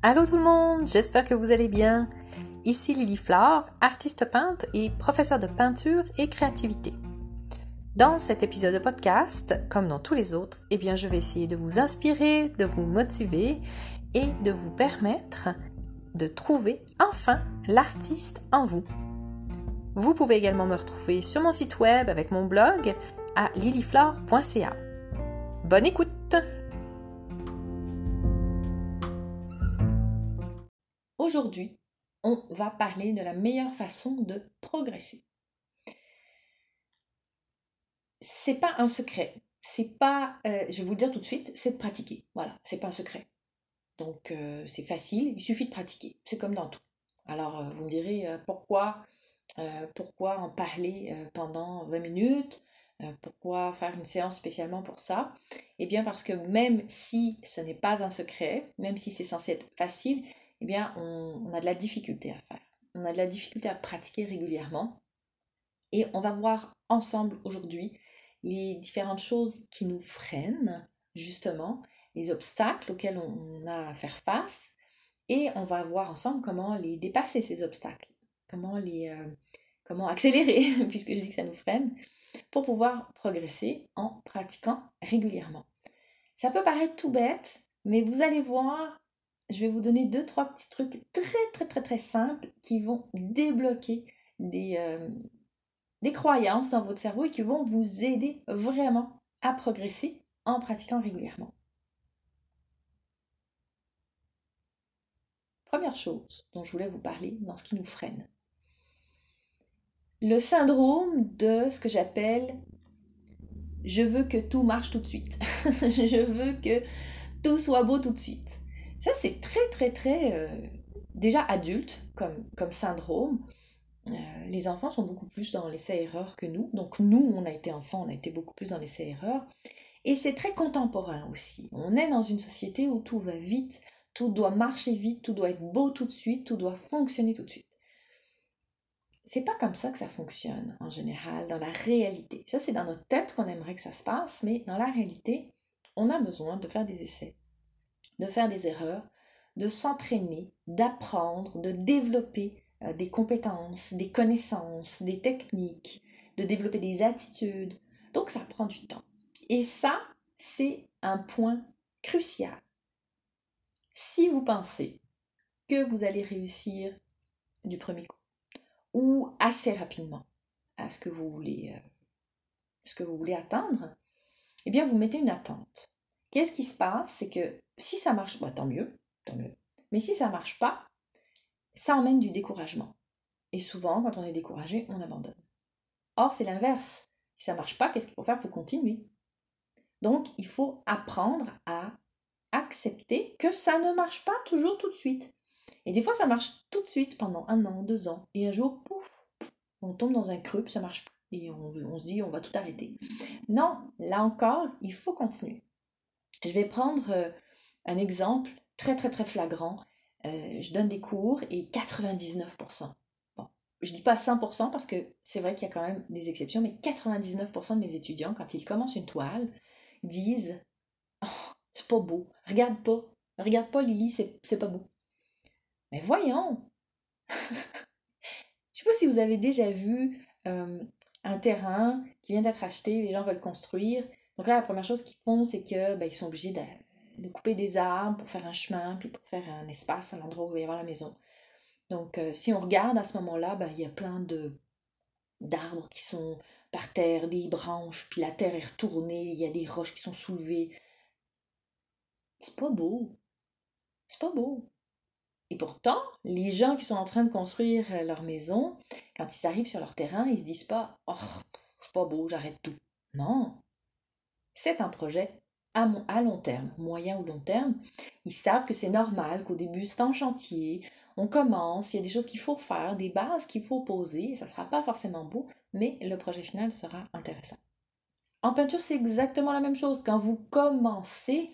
Allô tout le monde, j'espère que vous allez bien. Ici Lily Flore, artiste peintre et professeure de peinture et créativité. Dans cet épisode de podcast, comme dans tous les autres, eh bien je vais essayer de vous inspirer, de vous motiver et de vous permettre de trouver enfin l'artiste en vous. Vous pouvez également me retrouver sur mon site web avec mon blog à lilyflore.ca. Bonne écoute! Aujourd'hui, on va parler de la meilleure façon de progresser. C'est pas un secret. C'est pas, euh, je vais vous le dire tout de suite, c'est de pratiquer. Voilà, c'est pas un secret. Donc euh, c'est facile, il suffit de pratiquer. C'est comme dans tout. Alors euh, vous me direz pourquoi, pourquoi en parler pendant 20 minutes pourquoi faire une séance spécialement pour ça? Eh bien parce que même si ce n'est pas un secret, même si c'est censé être facile, eh bien, on, a de la difficulté à faire. On a de la difficulté à pratiquer régulièrement. Et on va voir ensemble aujourd'hui les différentes choses qui nous freinent, justement, les obstacles auxquels on a à faire face. Et on va voir ensemble comment les dépasser, ces obstacles. Comment les... Euh, comment accélérer, puisque je dis que ça nous freine, pour pouvoir progresser en pratiquant régulièrement. Ça peut paraître tout bête, mais vous allez voir, je vais vous donner deux, trois petits trucs très, très, très, très simples qui vont débloquer des, euh, des croyances dans votre cerveau et qui vont vous aider vraiment à progresser en pratiquant régulièrement. Première chose dont je voulais vous parler dans ce qui nous freine. Le syndrome de ce que j'appelle je veux que tout marche tout de suite. je veux que tout soit beau tout de suite. Ça, c'est très, très, très euh, déjà adulte comme, comme syndrome. Euh, les enfants sont beaucoup plus dans l'essai-erreur que nous. Donc nous, on a été enfants, on a été beaucoup plus dans l'essai-erreur. Et c'est très contemporain aussi. On est dans une société où tout va vite, tout doit marcher vite, tout doit être beau tout de suite, tout doit fonctionner tout de suite. C'est pas comme ça que ça fonctionne en général dans la réalité. Ça, c'est dans notre tête qu'on aimerait que ça se passe, mais dans la réalité, on a besoin de faire des essais de faire des erreurs, de s'entraîner, d'apprendre, de développer euh, des compétences, des connaissances, des techniques, de développer des attitudes. Donc ça prend du temps. Et ça, c'est un point crucial. Si vous pensez que vous allez réussir du premier coup ou assez rapidement à ce que vous voulez, euh, ce que vous voulez atteindre, eh bien vous mettez une attente. Qu'est-ce qui se passe? C'est que si ça marche, pas, tant mieux, tant mieux. Mais si ça marche pas, ça emmène du découragement. Et souvent, quand on est découragé, on abandonne. Or, c'est l'inverse. Si ça marche pas, qu'est-ce qu'il faut faire? Il faut continuer. Donc, il faut apprendre à accepter que ça ne marche pas toujours tout de suite. Et des fois, ça marche tout de suite pendant un an, deux ans. Et un jour, pouf, on tombe dans un creux, ça marche pas. Et on se dit, on va tout arrêter. Non, là encore, il faut continuer. Je vais prendre euh, un exemple très très très flagrant. Euh, je donne des cours et 99%. Bon, je dis pas 100% parce que c'est vrai qu'il y a quand même des exceptions, mais 99% de mes étudiants, quand ils commencent une toile, disent oh, c'est pas beau, regarde pas, regarde pas Lily, c'est pas beau. Mais voyons Je sais pas si vous avez déjà vu euh, un terrain qui vient d'être acheté, les gens veulent construire. Donc là, la première chose qu'ils font, c'est que ben, ils sont obligés de de couper des arbres pour faire un chemin, puis pour faire un espace à l'endroit où il va y avoir la maison. Donc, euh, si on regarde à ce moment-là, ben, il y a plein de d'arbres qui sont par terre, des branches, puis la terre est retournée, il y a des roches qui sont soulevées. C'est pas beau. C'est pas beau. Et pourtant, les gens qui sont en train de construire leur maison, quand ils arrivent sur leur terrain, ils se disent pas Oh, c'est pas beau, j'arrête tout. Non. C'est un projet à, long terme, moyen ou long terme, ils savent que c'est normal qu'au début c'est en chantier, on commence, il y a des choses qu'il faut faire, des bases qu'il faut poser, ça ne sera pas forcément beau, mais le projet final sera intéressant. En peinture, c'est exactement la même chose. Quand vous commencez,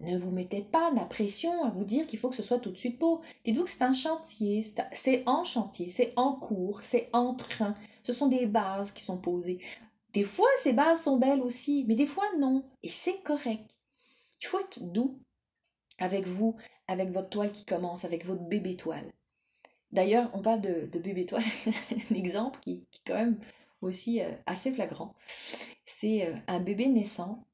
ne vous mettez pas la pression à vous dire qu'il faut que ce soit tout de suite beau. Dites-vous que c'est un chantier, c'est en chantier, c'est en cours, c'est en train. Ce sont des bases qui sont posées. Des fois, ces bases sont belles aussi, mais des fois, non. Et c'est correct. Il faut être doux avec vous. avec votre toile qui commence, avec votre bébé toile. D'ailleurs, on parle de, bébé toile, un exemple qui, est quand même aussi euh, assez flagrant. C'est euh, un bébé naissant.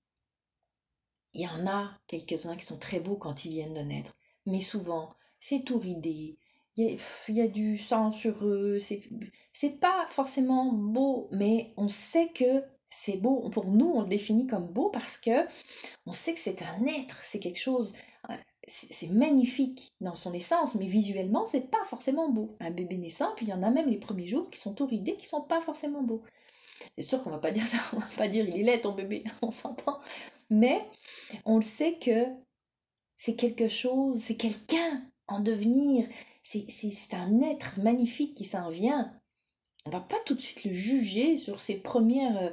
Il y en a quelques-uns qui sont très beaux quand ils viennent de naître, mais souvent, c'est tout ridé, il y, a, du sang sur eux, c'est pas forcément beau, mais on sait que c'est beau. Pour nous, on le définit comme beau parce que on sait que c'est un être, c'est quelque chose, euh, c'est magnifique dans son essence, mais visuellement, c'est pas forcément beau. Un bébé naissant, puis il y en a même les premiers jours qui sont tout ridés, qui sont pas forcément beaux. C'est sûr qu'on va pas dire ça, on va pas dire il est laid ton bébé, on s'entend. Mais on le sait que c'est quelque chose, c'est quelqu'un en devenir, c'est un être magnifique qui s'en vient. On va pas tout de suite le juger sur ses premières, euh,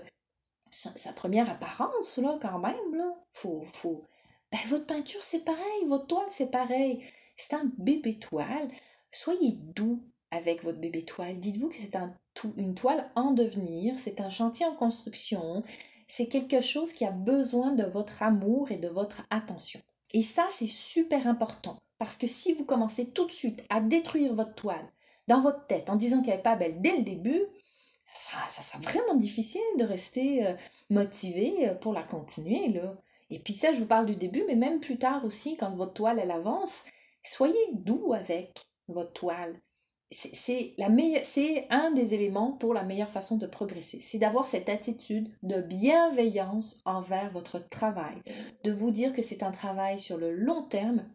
sa, première apparence, là, quand même, là. Faut, faut... Ben, votre peinture, c'est pareil, votre toile, c'est pareil. C'est un bébé toile. Soyez doux avec votre bébé toile. Dites-vous que c'est un, une toile en devenir, c'est un chantier en construction, c'est quelque chose qui a besoin de votre amour et de votre attention. Et ça, c'est super important. Parce que si vous commencez tout de suite à détruire votre toile dans votre tête en disant qu'elle n'est pas belle dès le début, ça sera, vraiment difficile de rester euh, motivé euh, pour la continuer. Là. Et puis ça, je vous parle du début, mais même plus tard aussi, quand votre toile, elle avance, soyez doux avec votre toile. C'est un des éléments pour la meilleure façon de progresser. C'est d'avoir cette attitude de bienveillance envers votre travail, de vous dire que c'est un travail sur le long terme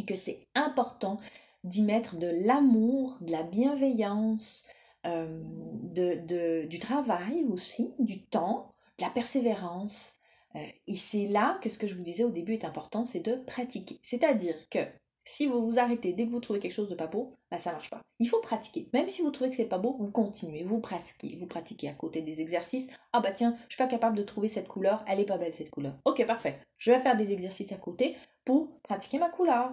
et que c'est important d'y mettre de l'amour, de la bienveillance, euh, de, du travail aussi, du temps, de la persévérance. Euh, et c'est là que ce que je vous disais au début est important, c'est de pratiquer. C'est-à-dire que si vous vous arrêtez dès que vous trouvez quelque chose de pas beau, bah ça marche pas. Il faut pratiquer. Même si vous trouvez que c'est pas beau, vous continuez, vous pratiquez, vous pratiquez à côté des exercices. Ah bah tiens, je suis pas capable de trouver cette couleur, elle est pas belle cette couleur. Ok, parfait. Je vais faire des exercices à côté pour pratiquer ma couleur.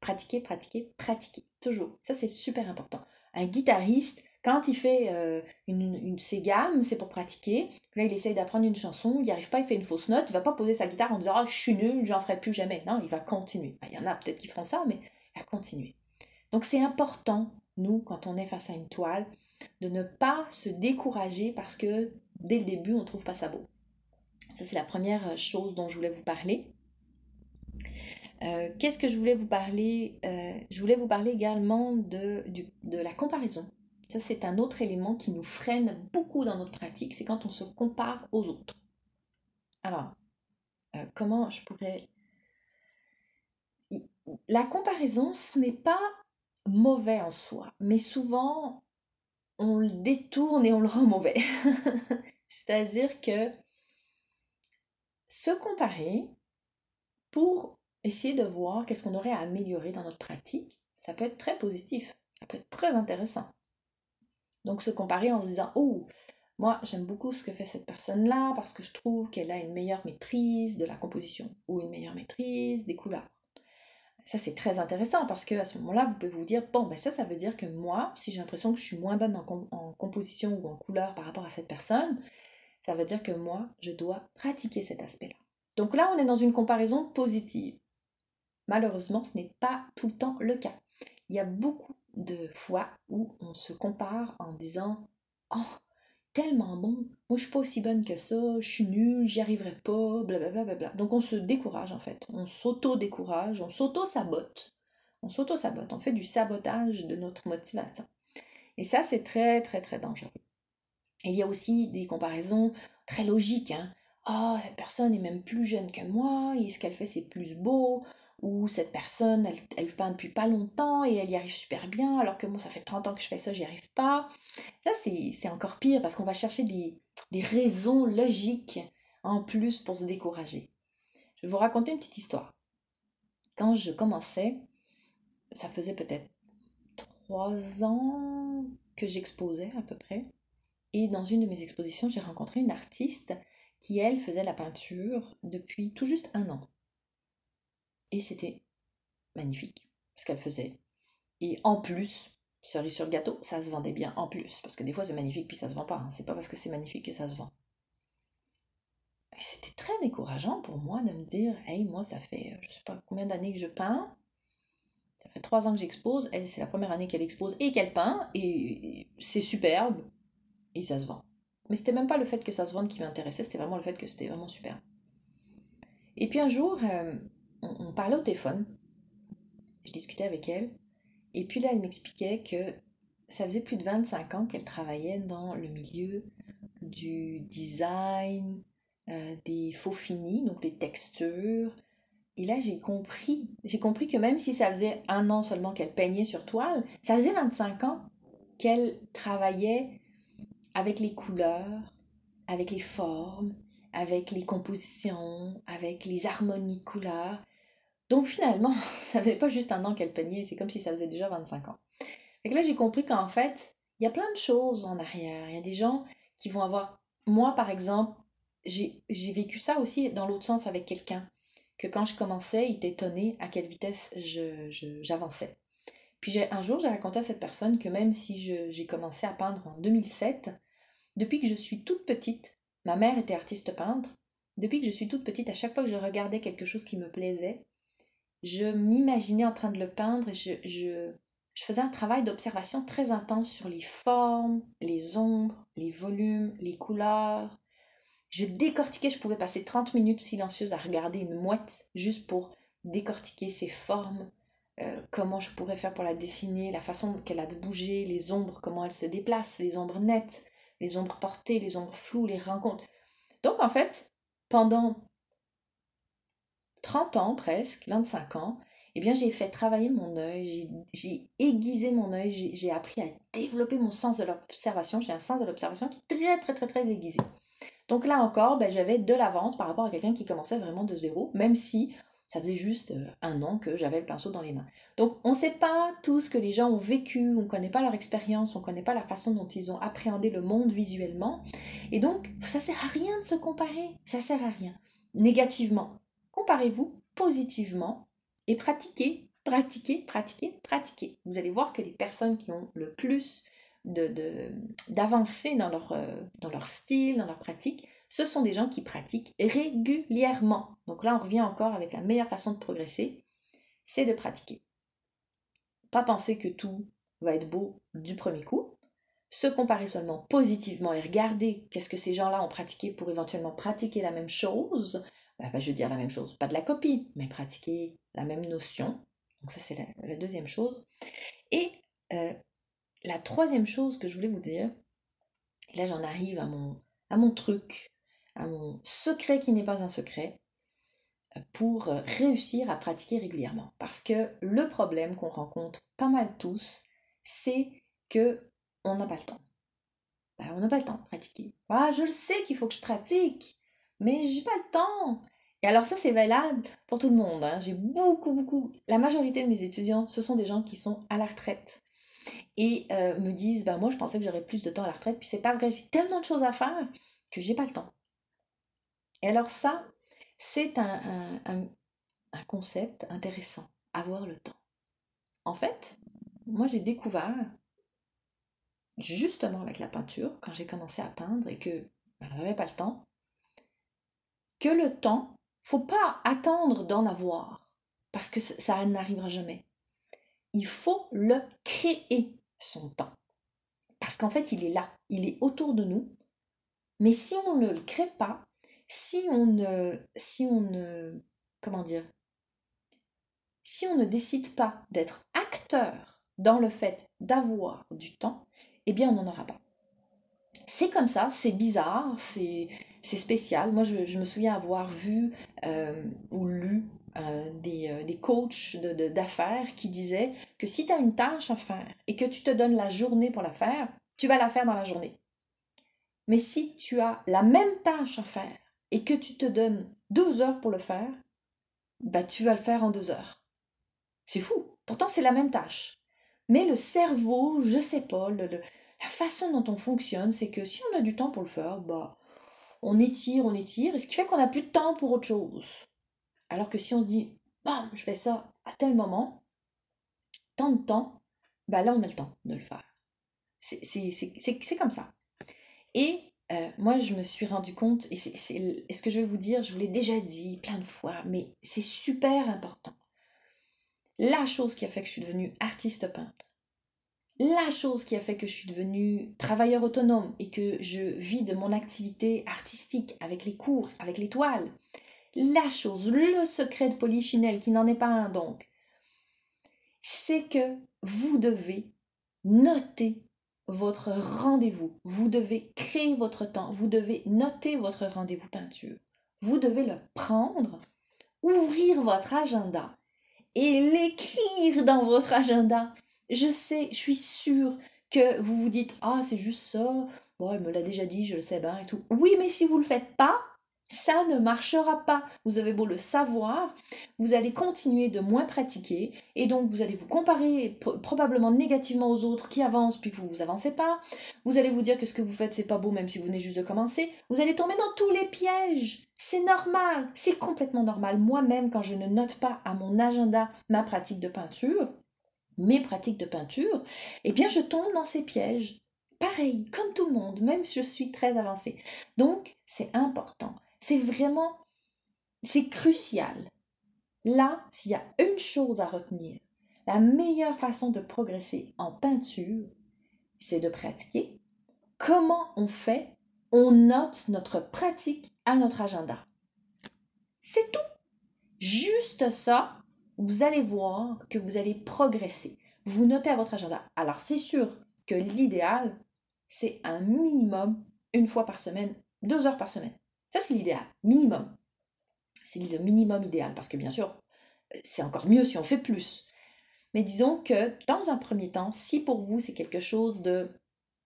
Pratiquer, pratiquer, pratiquer. Toujours. Ça, c'est super important. Un guitariste, quand il fait euh, une, une, ses gammes, c'est pour pratiquer. Là, il essaye d'apprendre une chanson, il n'y arrive pas, il fait une fausse note. Il va pas poser sa guitare en disant Ah, je suis nul, j'en ferai plus jamais. Non, il va continuer. Il y en a peut-être qui feront ça, mais il va continuer. Donc, c'est important, nous, quand on est face à une toile, de ne pas se décourager parce que dès le début, on ne trouve pas ça beau. Ça, c'est la première chose dont je voulais vous parler. Euh, qu'est-ce que je voulais vous parler euh, Je voulais vous parler également de, de la comparaison. Ça, c'est un autre élément qui nous freine beaucoup dans notre pratique, c'est quand on se compare aux autres. Alors, euh, comment je pourrais... La comparaison, ce n'est pas mauvais en soi, mais souvent, on le détourne et on le rend mauvais. C'est-à-dire que se comparer pour essayer de voir qu'est-ce qu'on aurait à améliorer dans notre pratique, ça peut être très positif, ça peut être très intéressant. Donc se comparer en se disant, oh, moi j'aime beaucoup ce que fait cette personne-là parce que je trouve qu'elle a une meilleure maîtrise de la composition ou une meilleure maîtrise des couleurs. Ça c'est très intéressant parce que à ce moment-là, vous pouvez vous dire, bon, ben ça, ça veut dire que moi, si j'ai l'impression que je suis moins bonne en, en composition ou en couleur par rapport à cette personne, ça veut dire que moi, je dois pratiquer cet aspect-là. Donc là, on est dans une comparaison positive. Malheureusement, ce n'est pas tout le temps le cas. Il y a beaucoup de fois où on se compare en disant Oh, tellement bon, moi je suis pas aussi bonne que ça, je suis nulle, j'y arriverai pas, blablabla. Bla, bla, Donc on se décourage en fait, on s'auto-décourage, on s'auto-sabote. On s'auto-sabote, on fait du sabotage de notre motivation. Et ça, c'est très, très, très dangereux. Et il y a aussi des comparaisons très logiques. Oh, cette personne est même plus jeune que moi, et ce qu'elle fait, c'est plus beau ou cette personne, elle, peint depuis pas longtemps et elle y arrive super bien, alors que moi, ça fait 30 ans que je fais ça, j'y arrive pas. Ça, c'est encore pire parce qu'on va chercher des, des raisons logiques en plus pour se décourager. Je vais vous raconter une petite histoire. Quand je commençais, ça faisait peut-être trois ans que j'exposais à peu près. Et dans une de mes expositions, j'ai rencontré une artiste qui, elle, faisait la peinture depuis tout juste un an. Et c'était magnifique ce qu'elle faisait. Et en plus, cerise sur le gâteau, ça se vendait bien en plus. Parce que des fois c'est magnifique puis ça se vend pas. Hein. C'est pas parce que c'est magnifique que ça se vend. C'était très décourageant pour moi de me dire Hey, moi, ça fait je sais pas combien d'années que je peins. Ça fait trois ans que j'expose. Elle, c'est la première année qu'elle expose et qu'elle peint. Et c'est superbe. Et ça se vend. Mais c'était même pas le fait que ça se vende qui m'intéressait, c'était vraiment le fait que c'était vraiment superbe. Et puis un jour, euh, on, parlait au téléphone. Je discutais avec elle. Et puis là, elle m'expliquait que ça faisait plus de 25 ans qu'elle travaillait dans le milieu du design, euh, des faux finis, donc des textures. Et là, j'ai compris. J'ai compris que même si ça faisait un an seulement qu'elle peignait sur toile, ça faisait 25 ans qu'elle travaillait avec les couleurs, avec les formes, avec les compositions, avec les harmonies couleurs. Donc finalement, ça faisait pas juste un an qu'elle peignait, c'est comme si ça faisait déjà 25 ans. Et là, j'ai compris qu'en fait, il y a plein de choses en arrière. Il y a des gens qui vont avoir... Moi, par exemple, j'ai vécu ça aussi dans l'autre sens avec quelqu'un. Que quand je commençais, il était étonné à quelle vitesse j'avançais. Puis un jour, j'ai raconté à cette personne que même si j'ai commencé à peindre en 2007, depuis que je suis toute petite, ma mère était artiste peintre, depuis que je suis toute petite, à chaque fois que je regardais quelque chose qui me plaisait, je m'imaginais en train de le peindre et je, faisais un travail d'observation très intense sur les formes, les ombres, les volumes, les couleurs, je décortiquais, je pouvais passer 30 minutes silencieuses à regarder une mouette juste pour décortiquer ses formes, euh, comment je pourrais faire pour la dessiner, la façon qu'elle a de bouger, les ombres, comment elle se déplace, les ombres nettes, les ombres portées, les ombres floues, les rencontres. Donc en fait, pendant 30 ans presque, 25 ans, eh bien j'ai fait travailler mon œil, j'ai aiguisé mon œil, j'ai appris à développer mon sens de l'observation. J'ai un sens de l'observation qui est très très très très aiguisé. Donc là encore, ben, j'avais de l'avance par rapport à quelqu'un qui commençait vraiment de zéro, même si ça faisait juste euh, un an que j'avais le pinceau dans les mains. Donc on ne sait pas tout ce que les gens ont vécu, on ne connaît pas leur expérience, on ne connaît pas la façon dont ils ont appréhendé le monde visuellement. Et donc, ça sert à rien de se comparer, ça sert à rien. Négativement, comparez-vous positivement et pratiquez, pratiquez, pratiquez, pratiquez. Vous allez voir que les personnes qui ont le plus d'avancer de, euh, dans leur style, dans leur pratique, ce sont des gens qui pratiquent régulièrement. Donc là, on revient encore avec la meilleure façon de progresser, c'est de pratiquer. Pas penser que tout va être beau du premier coup, se comparer seulement positivement et regarder qu'est-ce que ces gens-là ont pratiqué pour éventuellement pratiquer la même chose. Bah, je veux dire la même chose, pas de la copie, mais pratiquer la même notion. Donc ça, c'est la, deuxième chose. Et euh, la troisième chose que je voulais vous dire, là j'en arrive à mon, à mon truc, à mon secret qui n'est pas un secret, pour réussir à pratiquer régulièrement. Parce que le problème qu'on rencontre pas mal tous, c'est que on n'a pas le temps. Ben, on n'a pas le temps de pratiquer. Ah, je le sais qu'il faut que je pratique, mais j'ai pas le temps. Et alors ça, c'est valable pour tout le monde. Hein. J'ai beaucoup, beaucoup... La majorité de mes étudiants, ce sont des gens qui sont à la retraite et euh, me disent bah moi je pensais que j'aurais plus de temps à la retraite puis c'est pas vrai j'ai tellement de choses à faire que j'ai pas le temps et alors ça c'est un, concept intéressant avoir le temps en fait moi j'ai découvert justement avec la peinture quand j'ai commencé à peindre et que bah, j'avais pas le temps que le temps faut pas attendre d'en avoir parce que ça n'arrivera jamais il faut le créer son temps. Parce qu'en fait, il est là, il est autour de nous. Mais si on ne le crée pas, si on ne, si on ne, comment dire, si on ne décide pas d'être acteur dans le fait d'avoir du temps, eh bien, on n'en aura pas. C'est comme ça, c'est bizarre, c'est spécial. Moi, je, me souviens avoir vu euh, ou lu euh, des, euh, des, coachs d'affaires qui disaient que si tu as une tâche à faire et que tu te donnes la journée pour la faire, tu vas la faire dans la journée. Mais si tu as la même tâche à faire et que tu te donnes deux heures pour le faire, bah tu vas le faire en deux heures. C'est fou. Pourtant, c'est la même tâche. Mais le cerveau, je sais pas, le, la façon dont on fonctionne, c'est que si on a du temps pour le faire, bah on étire, on étire, et ce qui fait qu'on n'a plus de temps pour autre chose. Alors que si on se dit, bam, je fais ça à tel moment, tant de temps, bah là on a le temps de le faire. C'est comme ça. Et euh, moi je me suis rendu compte, et c'est ce que je vais vous dire, je vous l'ai déjà dit plein de fois, mais c'est super important. la chose qui a fait que je suis devenue artiste peintre, la chose qui a fait que je suis devenue travailleur autonome et que je vis de mon activité artistique avec les cours, avec les toiles, la chose, le secret de Polychinelle, qui n'en est pas un donc, c'est que vous devez noter votre rendez-vous. Vous devez créer votre temps. Vous devez noter votre rendez-vous peinture. Vous devez le prendre, ouvrir votre agenda et l'écrire dans votre agenda. Je sais, je suis sûre que vous vous dites Ah, c'est juste ça. Bon, elle me l'a déjà dit, je le sais bien et tout. Oui, mais si vous ne le faites pas, ça ne marchera pas. Vous avez beau le savoir, vous allez continuer de moins pratiquer et donc vous allez vous comparer probablement négativement aux autres qui avancent puis vous vous avancez pas. Vous allez vous dire que ce que vous faites c'est pas beau même si vous venez juste de commencer. Vous allez tomber dans tous les pièges. C'est normal, c'est complètement normal. Moi-même quand je ne note pas à mon agenda ma pratique de peinture, mes pratiques de peinture, eh bien je tombe dans ces pièges. Pareil, comme tout le monde, même si je suis très avancée. Donc, c'est important. C'est vraiment, c'est crucial. Là, s'il y a une chose à retenir, la meilleure façon de progresser en peinture, c'est de pratiquer. Comment on fait? On note notre pratique à notre agenda. C'est tout. Juste ça, vous allez voir que vous allez progresser. Vous notez à votre agenda. Alors c'est sûr que l'idéal, c'est un minimum une fois par semaine, deux heures par semaine. Ça, c'est l'idéal, minimum. C'est le minimum idéal, parce que bien sûr, c'est encore mieux si on fait plus. Mais disons que dans un premier temps, si pour vous c'est quelque chose de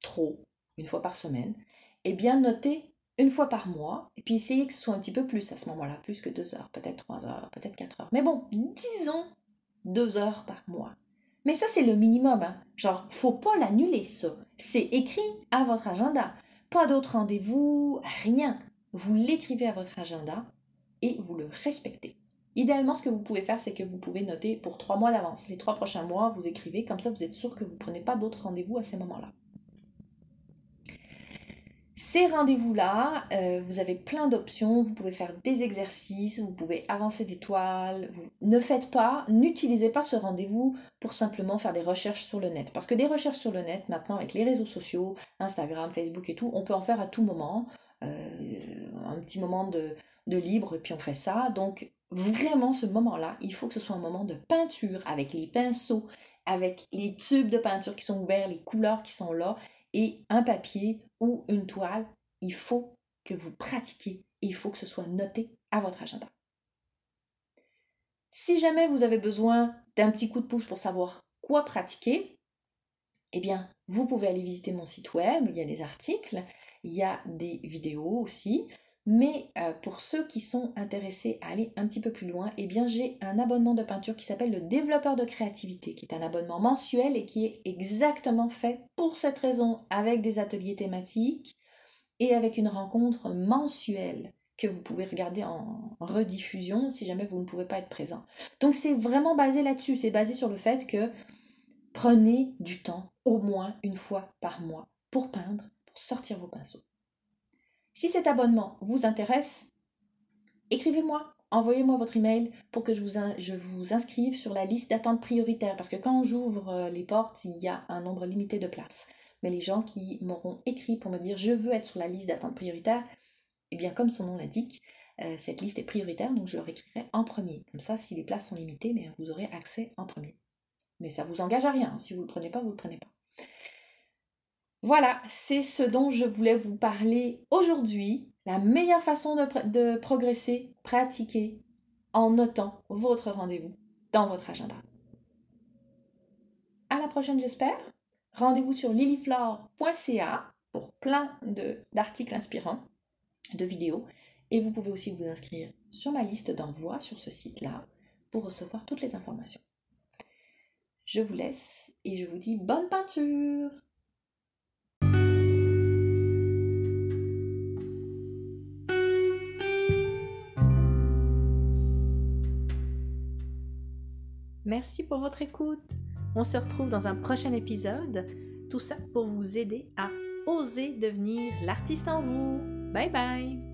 trop, une fois par semaine, eh bien notez une fois par mois, et puis essayez que ce soit un petit peu plus à ce moment-là, plus que deux heures, peut-être trois heures, peut-être quatre heures. Mais bon, disons deux heures par mois. Mais ça, c'est le minimum. Hein. Genre, faut pas l'annuler, ça. C'est écrit à votre agenda. Pas d'autres rendez-vous, rien. Vous l'écrivez à votre agenda et vous le respectez. Idéalement, ce que vous pouvez faire, c'est que vous pouvez noter pour trois mois d'avance. Les trois prochains mois, vous écrivez, comme ça vous êtes sûr que vous ne prenez pas d'autres rendez-vous à ces moments-là. Ces rendez-vous-là, euh, vous avez plein d'options. Vous pouvez faire des exercices, vous pouvez avancer des toiles. Ne faites pas, n'utilisez pas ce rendez-vous pour simplement faire des recherches sur le net. Parce que des recherches sur le net, maintenant, avec les réseaux sociaux, Instagram, Facebook et tout, on peut en faire à tout moment. Euh, un petit moment de, de libre, puis on fait ça. Donc, vraiment, ce moment-là, il faut que ce soit un moment de peinture avec les pinceaux, avec les tubes de peinture qui sont ouverts, les couleurs qui sont là, et un papier ou une toile. Il faut que vous pratiquiez et il faut que ce soit noté à votre agenda. Si jamais vous avez besoin d'un petit coup de pouce pour savoir quoi pratiquer, eh bien, vous pouvez aller visiter mon site web, il y a des articles, il y a des vidéos aussi. Mais euh, pour ceux qui sont intéressés à aller un petit peu plus loin, eh bien j'ai un abonnement de peinture qui s'appelle le développeur de créativité, qui est un abonnement mensuel et qui est exactement fait pour cette raison, avec des ateliers thématiques et avec une rencontre mensuelle que vous pouvez regarder en rediffusion si jamais vous ne pouvez pas être présent. Donc c'est vraiment basé là-dessus, c'est basé sur le fait que prenez du temps au moins une fois par mois pour peindre sortir vos pinceaux. Si cet abonnement vous intéresse, écrivez-moi, envoyez-moi votre email pour que je vous, inscrive sur la liste d'attente prioritaire parce que quand j'ouvre euh, les portes, il y a un nombre limité de places. Mais les gens qui m'auront écrit pour me dire je veux être sur la liste d'attente prioritaire, eh bien comme son nom l'indique, euh, cette liste est prioritaire, donc je leur écrirai en premier. Comme ça, si les places sont limitées, mais vous aurez accès en premier. Mais ça vous engage à rien. Si vous ne le prenez pas, vous ne le prenez pas. Voilà, c'est ce dont je voulais vous parler aujourd'hui. La meilleure façon de, progresser, pratiquer en notant votre rendez-vous dans votre agenda. À la prochaine, j'espère. Rendez-vous sur lilyflore.ca pour plein d'articles inspirants, de vidéos. Et vous pouvez aussi vous inscrire sur ma liste d'envoi sur ce site-là pour recevoir toutes les informations. Je vous laisse et je vous dis bonne peinture Merci pour votre écoute. On se retrouve dans un prochain épisode. Tout ça pour vous aider à oser devenir l'artiste en vous. Bye bye